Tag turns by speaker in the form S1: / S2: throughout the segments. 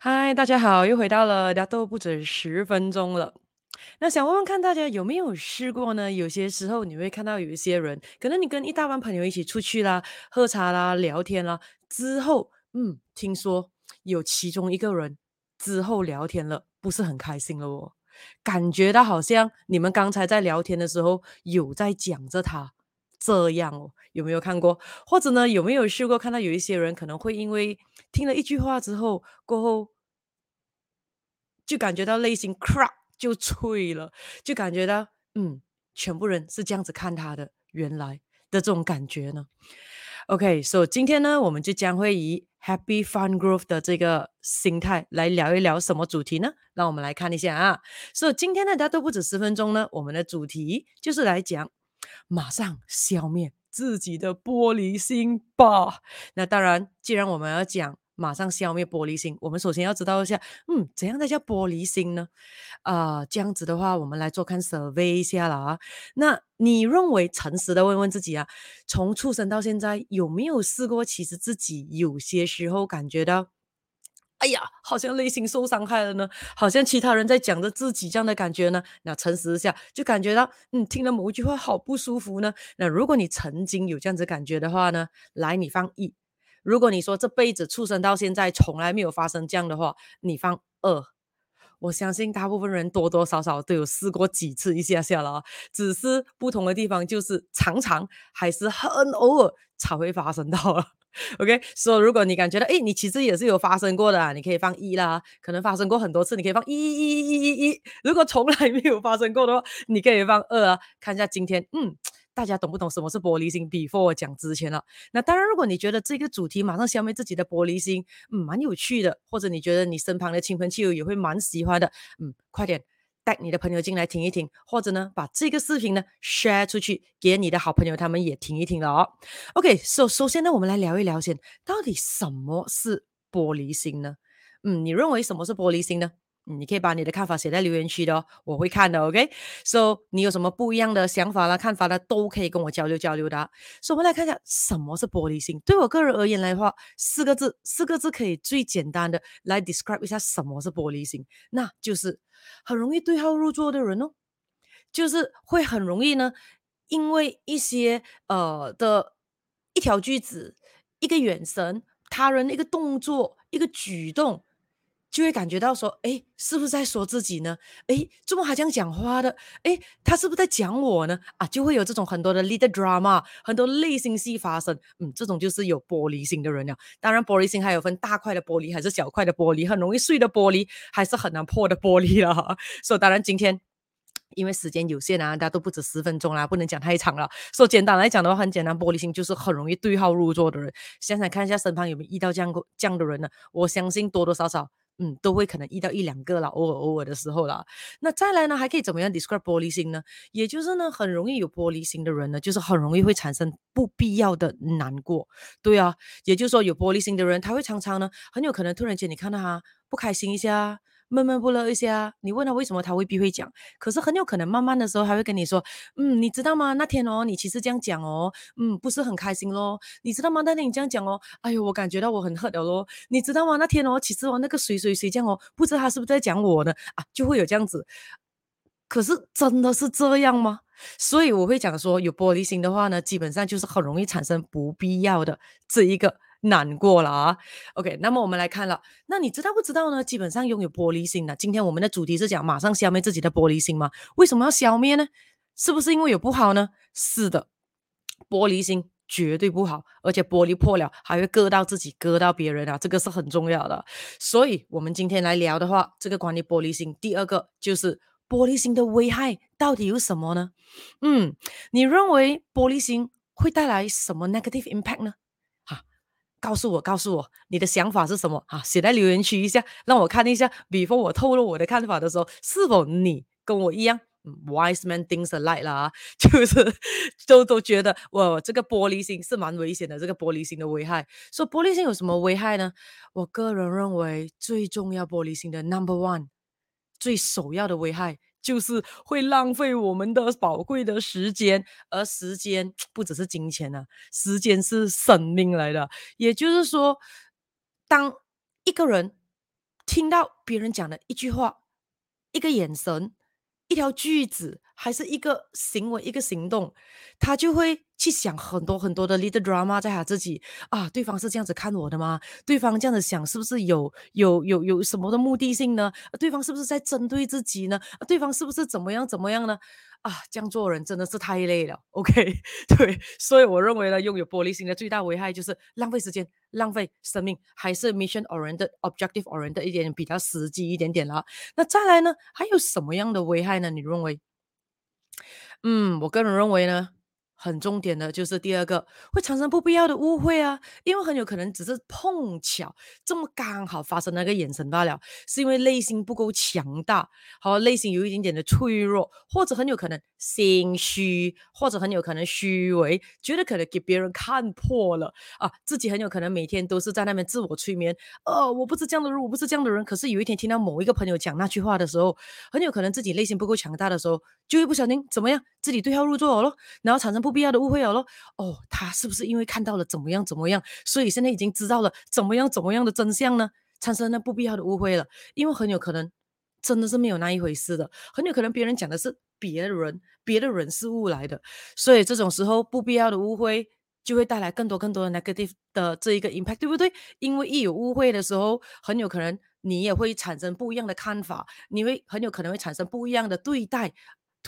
S1: 嗨，大家好，又回到了大都不止十分钟了。那想问问看大家有没有试过呢？有些时候你会看到有一些人，可能你跟一大帮朋友一起出去啦、喝茶啦、聊天啦，之后，嗯，听说有其中一个人之后聊天了，不是很开心了哦，感觉到好像你们刚才在聊天的时候有在讲着他。这样哦，有没有看过？或者呢，有没有试过看到有一些人可能会因为听了一句话之后，过后就感觉到内心 crack 就脆了，就感觉到嗯，全部人是这样子看他的，原来的这种感觉呢？OK，so 今天呢，我们就将会以 Happy Fun Growth 的这个心态来聊一聊什么主题呢？让我们来看一下啊。所以今天呢，大家都不止十分钟呢，我们的主题就是来讲。马上消灭自己的玻璃心吧。那当然，既然我们要讲马上消灭玻璃心，我们首先要知道一下，嗯，怎样才叫玻璃心呢？啊、这样子的话，我们来做看 survey 一下了啊。那你认为诚实的问问自己啊，从出生到现在，有没有试过？其实自己有些时候感觉到。哎呀，好像内心受伤害了呢，好像其他人在讲着自己这样的感觉呢。那诚实一下，就感觉到，嗯，听了某一句话好不舒服呢。那如果你曾经有这样子感觉的话呢，来，你放一；如果你说这辈子出生到现在从来没有发生这样的话，你放二。我相信大部分人多多少少都有试过几次一下下了，只是不同的地方就是常常还是很偶尔才会发生到了。OK，所以如果你感觉到，哎，你其实也是有发生过的啊，你可以放一啦。可能发生过很多次，你可以放一一一一一。如果从来没有发生过的话，你可以放二啊。看一下今天，嗯，大家懂不懂什么是玻璃心？Before 讲之前了。那当然，如果你觉得这个主题马上消灭自己的玻璃心，嗯，蛮有趣的，或者你觉得你身旁的亲朋戚友也会蛮喜欢的，嗯，快点。带你的朋友进来听一听，或者呢，把这个视频呢 share 出去，给你的好朋友他们也听一听了哦。OK，so 首先呢，我们来聊一聊先，到底什么是玻璃心呢？嗯，你认为什么是玻璃心呢？你可以把你的看法写在留言区的哦，我会看的。OK，so、你有什么不一样的想法啦、看法啦，都可以跟我交流交流的。所以我们来看一下什么是玻璃心。对我个人而言来的话，四个字，四个字可以最简单的来 describe 一下什么是玻璃心，那就是很容易对号入座的人哦，就是会很容易呢，因为一些呃的一条句子、一个眼神、他人的一个动作、一个举动。就会感觉到说，哎，是不是在说自己呢？哎，怎么还这样讲话的？哎，他是不是在讲我呢？啊，就会有这种很多的 leader drama，很多内心戏发生。嗯，这种就是有玻璃心的人了。当然，玻璃心还有分大块的玻璃还是小块的玻璃，很容易碎的玻璃还是很难破的玻璃了。所以，当然今天因为时间有限啊，大家都不止十分钟啦，不能讲太长了。所以简单来讲的话，很简单，玻璃心就是很容易对号入座的人。想想看一下身旁有没有遇到这样这样的人呢？我相信多多少少。嗯，都会可能遇到一两个啦，偶尔偶尔的时候啦。那再来呢，还可以怎么样 describe 玻璃心呢？也就是呢，很容易有玻璃心的人呢，就是很容易会产生不必要的难过。对啊，也就是说有玻璃心的人，他会常常呢，很有可能突然间你看到他不开心一下。闷闷不乐一些啊，你问他为什么，他未必会讲。可是很有可能慢慢的时候，他会跟你说，嗯，你知道吗？那天哦，你其实这样讲哦，嗯，不是很开心咯。你知道吗？那天你这样讲哦，哎呦，我感觉到我很恨了咯。你知道吗？那天哦，其实哦，那个谁谁谁这样哦，不知道他是不是在讲我呢？啊，就会有这样子。可是真的是这样吗？所以我会讲说，有玻璃心的话呢，基本上就是很容易产生不必要的这一个。难过了啊，OK，那么我们来看了，那你知道不知道呢？基本上拥有玻璃心的，今天我们的主题是讲马上消灭自己的玻璃心吗？为什么要消灭呢？是不是因为有不好呢？是的，玻璃心绝对不好，而且玻璃破了还会割到自己，割到别人啊，这个是很重要的。所以，我们今天来聊的话，这个关于玻璃心，第二个就是玻璃心的危害到底有什么呢？嗯，你认为玻璃心会带来什么 negative impact 呢？告诉我，告诉我你的想法是什么啊？写在留言区一下，让我看一下。before 我透露我的看法的时候，是否你跟我一样？Wise man thinks alike 啦，就是都都觉得我这个玻璃心是蛮危险的。这个玻璃心的危害，说、玻璃心有什么危害呢？我个人认为最重要玻璃心的 number one，最首要的危害。就是会浪费我们的宝贵的时间，而时间不只是金钱啊，时间是生命来的。也就是说，当一个人听到别人讲的一句话、一个眼神、一条句子，还是一个行为、一个行动，他就会去想很多很多的 little drama 在他自己啊，对方是这样子看我的吗？对方这样子想是不是有有有有什么的目的性呢？对方是不是在针对自己呢？对方是不是怎么样怎么样呢？啊，这样做人真的是太累了。OK，对，所以我认为呢，拥有玻璃心的最大危害就是浪费时间、浪费生命，还是 mission oriented、objective oriented 一点比较实际一点点了。那再来呢，还有什么样的危害呢？你认为？嗯，我个人认为呢。很重点的就是第二个会产生不必要的误会啊，因为很有可能只是碰巧这么刚好发生那个眼神罢了，是因为内心不够强大，好，内心有一点点的脆弱，或者很有可能心虚，或者很有可能虚伪，觉得可能给别人看破了。啊，自己很有可能每天都是在那边自我催眠，呃，我不是这样的人，我不是这样的人，可是有一天听到某一个朋友讲那句话的时候，很有可能自己内心不够强大的时候，就会不小心怎么样，自己对号入座了，然后产生不。必要的误会有了哦，他是不是因为看到了怎么样怎么样，所以现在已经知道了怎么样怎么样的真相呢？产生了不必要的误会了，因为很有可能真的是没有那一回事的，很有可能别人讲的是别人别的人事物来的，所以这种时候不必要的误会就会带来更多更多的 negative 的这一个 impact，对不对？因为一有误会的时候，很有可能你也会产生不一样的看法，你会很有可能会产生不一样的对待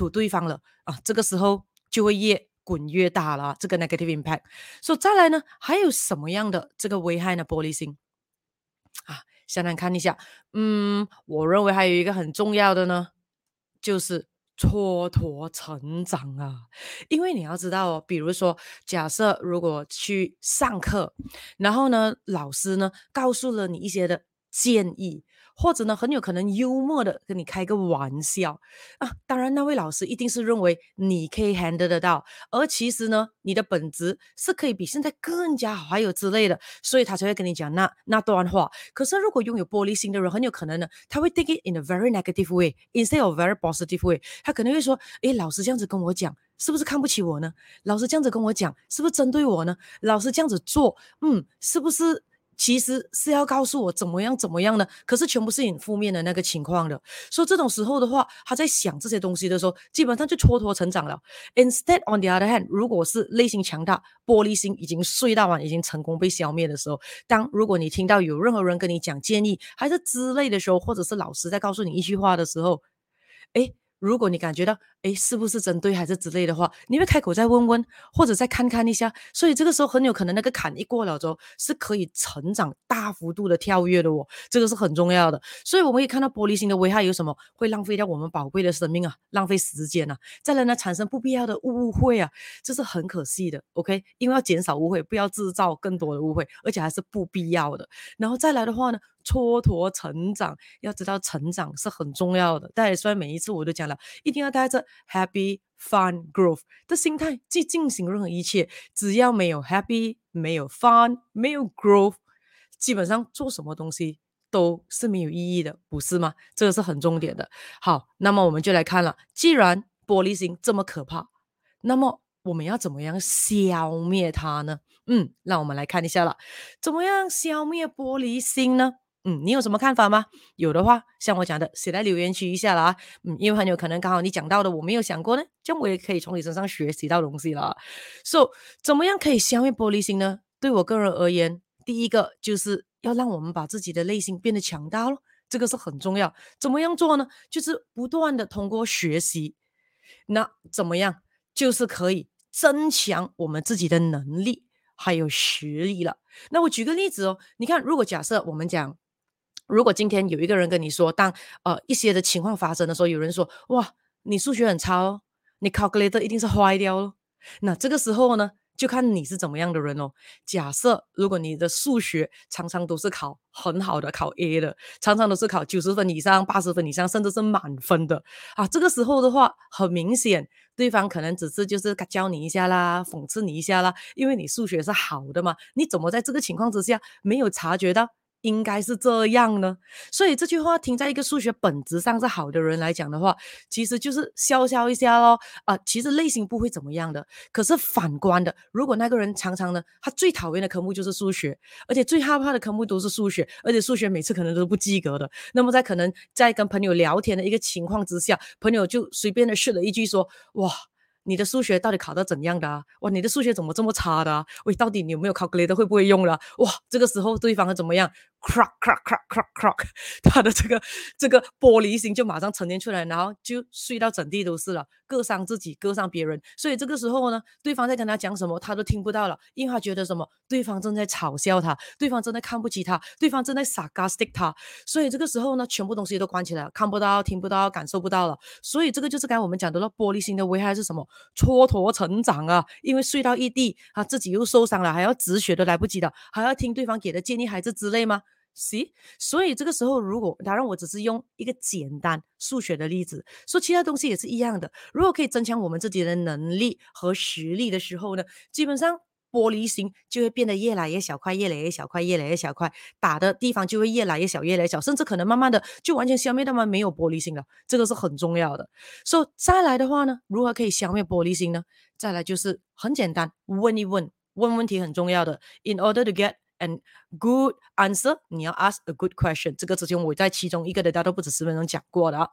S1: 吐对方了啊，这个时候就会越滚越大了，这个 negative impact。所以再来呢，还有什么样的这个危害呢？玻璃心啊，想想看一下，嗯，我认为还有一个很重要的呢，就是蹉跎成长啊。因为你要知道哦，比如说，假设如果去上课，然后呢，老师呢告诉了你一些的建议。或者呢，很有可能幽默的跟你开个玩笑啊。当然，那位老师一定是认为你可以 handle 得到，而其实呢，你的本质是可以比现在更加好，还有之类的，所以他才会跟你讲那那段话。可是，如果拥有玻璃心的人，很有可能呢，他会 take it in a very negative way instead of very positive way。他可能会说：“诶，老师这样子跟我讲，是不是看不起我呢？老师这样子跟我讲，是不是针对我呢？老师这样子做，嗯，是不是？”其实是要告诉我怎么样怎么样的，可是全部是很负面的那个情况的。所以这种时候的话，他在想这些东西的时候，基本上就蹉跎成长了。Instead, on the other hand，如果是内心强大、玻璃心已经碎到完、已经成功被消灭的时候，当如果你听到有任何人跟你讲建议，还是之类的时候，或者是老师在告诉你一句话的时候，诶。如果你感觉到，诶，是不是针对还是之类的话，你会开口再问问，或者再看看一下。所以这个时候很有可能那个坎一过了之后，是可以成长大幅度的跳跃的哦，这个是很重要的。所以我们可以看到玻璃心的危害有什么？会浪费掉我们宝贵的生命啊，浪费时间啊，再来呢，产生不必要的误会啊，这是很可惜的。OK，因为要减少误会，不要制造更多的误会，而且还是不必要的。然后再来的话呢？蹉跎成长，要知道成长是很重要的。但也虽然每一次我都讲了，一定要带着 happy fun growth 的心态去进行任何一切。只要没有 happy，没有 fun，没有 growth，基本上做什么东西都是没有意义的，不是吗？这个是很重点的。好，那么我们就来看了，既然玻璃心这么可怕，那么我们要怎么样消灭它呢？嗯，让我们来看一下了，怎么样消灭玻璃心呢？嗯，你有什么看法吗？有的话，像我讲的，写在留言区一下啦。嗯，因为很有可能刚好你讲到的我没有想过呢，这样我也可以从你身上学习到东西了。So，怎么样可以消灭玻璃心呢？对我个人而言，第一个就是要让我们把自己的内心变得强大咯，这个是很重要。怎么样做呢？就是不断的通过学习，那怎么样？就是可以增强我们自己的能力还有实力了。那我举个例子哦，你看，如果假设我们讲。如果今天有一个人跟你说，当呃一些的情况发生的时候，有人说哇，你数学很差哦，你 calculator 一定是坏掉了。那这个时候呢，就看你是怎么样的人哦。假设如果你的数学常常都是考很好的，考 A 的，常常都是考九十分以上、八十分以上，甚至是满分的啊，这个时候的话，很明显对方可能只是就是教你一下啦，讽刺你一下啦，因为你数学是好的嘛，你怎么在这个情况之下没有察觉到？应该是这样呢，所以这句话听在一个数学本质上是好的人来讲的话，其实就是笑笑一下咯。啊、其实内心不会怎么样的。可是反观的，如果那个人常常呢，他最讨厌的科目就是数学，而且最害怕的科目都是数学，而且数学每次可能都是不及格的。那么在可能在跟朋友聊天的一个情况之下，朋友就随便的说了一句说：“哇。”你的数学到底考到怎样的啊？哇，你的数学怎么这么差的啊？喂，到底你有没有 calculator 会不会用了？哇，这个时候对方会怎么样？crack crack crack crack crack，他的这个这个玻璃心就马上沉淀出来，然后就碎到整地都是了，割伤自己，割伤别人。所以这个时候呢，对方在跟他讲什么，他都听不到了，因为他觉得什么，对方正在嘲笑他，对方正在看不起他，对方正在 sarcastic 他。所以这个时候呢，全部东西都关起来了，看不到，听不到，感受不到了。所以这个就是刚才我们讲的了，玻璃心的危害是什么？蹉跎成长啊，因为碎到一地啊，自己又受伤了，还要止血都来不及的，还要听对方给的建议还是之类吗？是，所以这个时候，如果当然我只是用一个简单数学的例子，说其他东西也是一样的。如果可以增强我们自己的能力和实力的时候呢，基本上。玻璃心就会变得越来越小块，越来越小块，越来越小块，打的地方就会越来越小，越来越小，甚至可能慢慢的就完全消灭他们？没有玻璃心了，这个是很重要的。所以再来的话呢，如何可以消灭玻璃心呢？再来就是很简单，问一问，问问题很重要的。In order to get And good answer，你要 ask a good question。这个之前我在其中一个的大都不止十分钟讲过的啊。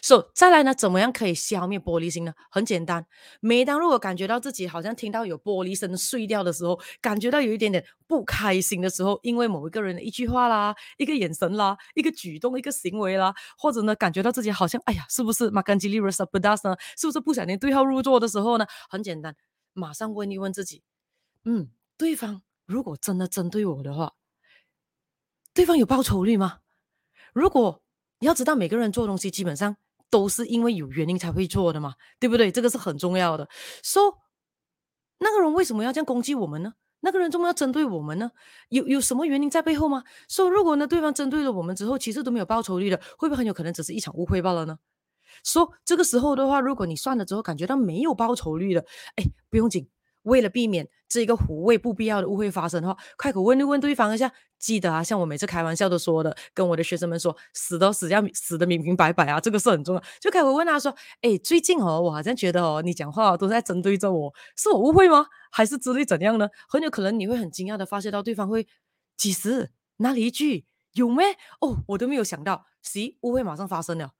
S1: So, 再来呢，怎么样可以消灭玻璃心呢？很简单，每当如果感觉到自己好像听到有玻璃声碎掉的时候，感觉到有一点点不开心的时候，因为某一个人的一句话啦、一个眼神啦、一个举动、一个行为啦，或者呢，感觉到自己好像，哎呀，是不是马干吉利 rasa pedas 呢？是不是不小心对号入座的时候呢？很简单，马上问一问自己，嗯，对方如果真的针对我的话，对方有报酬率吗？如果你要知道，每个人做东西基本上都是因为有原因才会做的嘛，对不对？这个是很重要的。说、那个人为什么要这样攻击我们呢？那个人为什么要针对我们呢？有有什么原因在背后吗？说、如果呢，对方针对了我们之后，其实都没有报酬率的，会不会很有可能只是一场误会罢了呢？说、这个时候的话，如果你算了之后感觉到没有报酬率的，哎，不用紧。为了避免这个互为不必要的误会发生的话，开口问一问对方一下。记得啊，像我每次开玩笑都说的，跟我的学生们说，死都死要死得明明白白啊，这个是很重要。就开口问他说：“哎，最近哦，我好像觉得哦，你讲话都在针对着我，是我误会吗？还是之类怎样呢？”很有可能你会很惊讶的发现到对方会，几时哪里一句有没？哦，我都没有想到，行，误会马上发生了。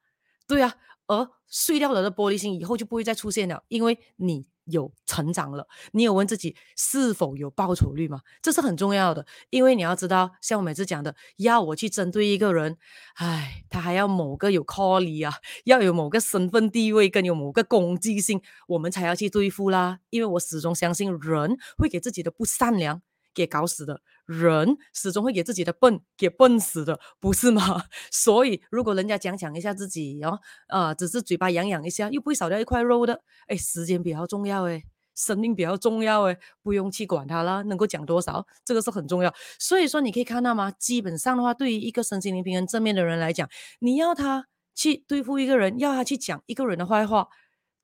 S1: 对啊，而碎掉了的玻璃心以后就不会再出现了，因为你。有成长了，你有问自己是否有报酬率吗？这是很重要的，因为你要知道，像我每次讲的，要我去针对一个人，唉，他还要某个有 callie 啊，要有某个身份地位，跟有某个攻击性，我们才要去对付啦。因为我始终相信，人会给自己的不善良给搞死的，人始终会给自己的笨给笨死的，不是吗？所以，如果人家讲讲一下自己，然后啊，只是嘴巴痒痒一下，又不会少掉一块肉的，哎，时间比较重要，哎，生命比较重要，哎，不用去管它了，能够讲多少，这个是很重要。所以说，你可以看到吗？基本上的话，对于一个身心灵平衡正面的人来讲，你要他去对付一个人，要他去讲一个人的坏话。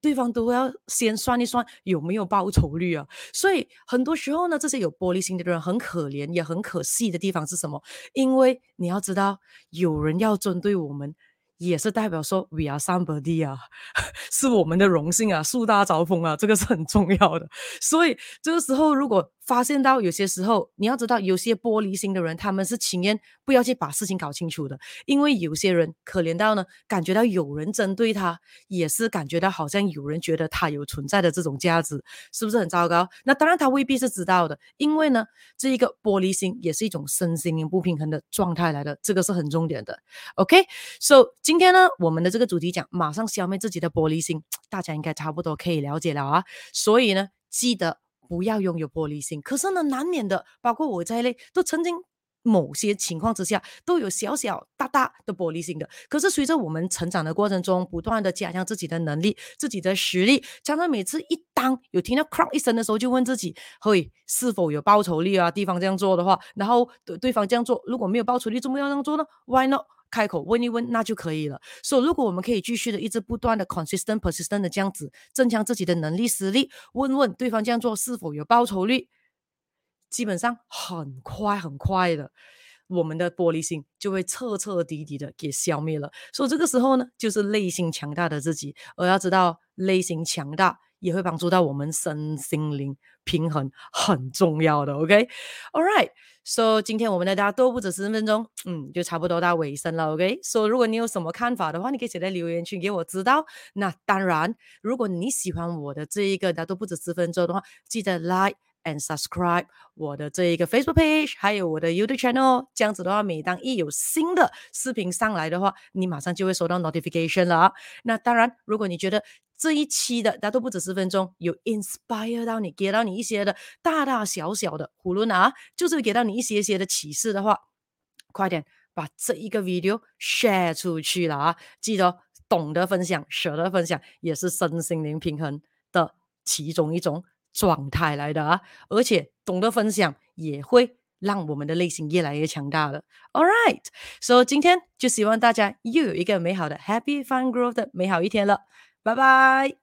S1: 对方都要先算一算有没有报酬率啊，所以很多时候呢，这些有玻璃心的人很可怜，也很可惜的地方是什么？因为你要知道，有人要针对我们。也是代表说，we are somebody 啊，是我们的荣幸啊，树大招风啊，这个是很重要的。所以这个时候，如果发现到有些时候，你要知道，有些玻璃心的人，他们是情愿不要去把事情搞清楚的，因为有些人可怜到呢，感觉到有人针对他，也是感觉到好像有人觉得他有存在的这种价值，是不是很糟糕？那当然他未必是知道的，因为呢，这一个玻璃心也是一种身心灵不平衡的状态来的，这个是很重点的。OK，so。今天呢，我们的这个主题讲马上消灭自己的玻璃心，大家应该差不多可以了解了啊。所以呢，记得不要拥有玻璃心。可是呢，难免的，包括我在内，都曾经某些情况之下都有小小大大的玻璃心的。可是随着我们成长的过程中，不断的加强自己的能力、自己的实力，常常每次一当有听到 crack 一声的时候，就问自己：会是否有报酬率啊？对方这样做的话，然后对对方这样做，如果没有报酬率，怎么样这样做呢？Why not？开口问一问，那就可以了。所以，如果我们可以继续的一直不断的 consistent persistent 的这样子增强自己的能力实力，问问对方这样做是否有报酬率，基本上很快很快的，我们的玻璃心就会彻彻底底的给消灭了。所以这个时候呢，就是内心强大的自己。而要知道，内心强大也会帮助到我们身心灵平衡，很重要的。OK，All right，So 今天我们的大多不止十分钟，嗯，就差不多到尾声了。OK，So 如果你有什么看法的话，你可以写在留言区给我知道。那当然，如果你喜欢我的这一个大多不止十分钟的话，记得 Like。and subscribe 我的这一个 Facebook page，还有我的 YouTube channel，这样子的话，每当一有新的视频上来的话，你马上就会收到 notification 了。那当然，如果你觉得这一期的大都不止十分钟有 inspire 到你，给到你一些的大大小小的囫囵啊，就是给到你一些些的启示的话，快点把这一个 video share 出去了啊！记得懂得分享，舍得分享，也是身心灵平衡的其中一种。状态来的啊，而且懂得分享也会让我们的内心越来越强大了。All right，so 今天就希望大家又有一个美好的 Happy Fun Growth 的美好一天了，拜拜。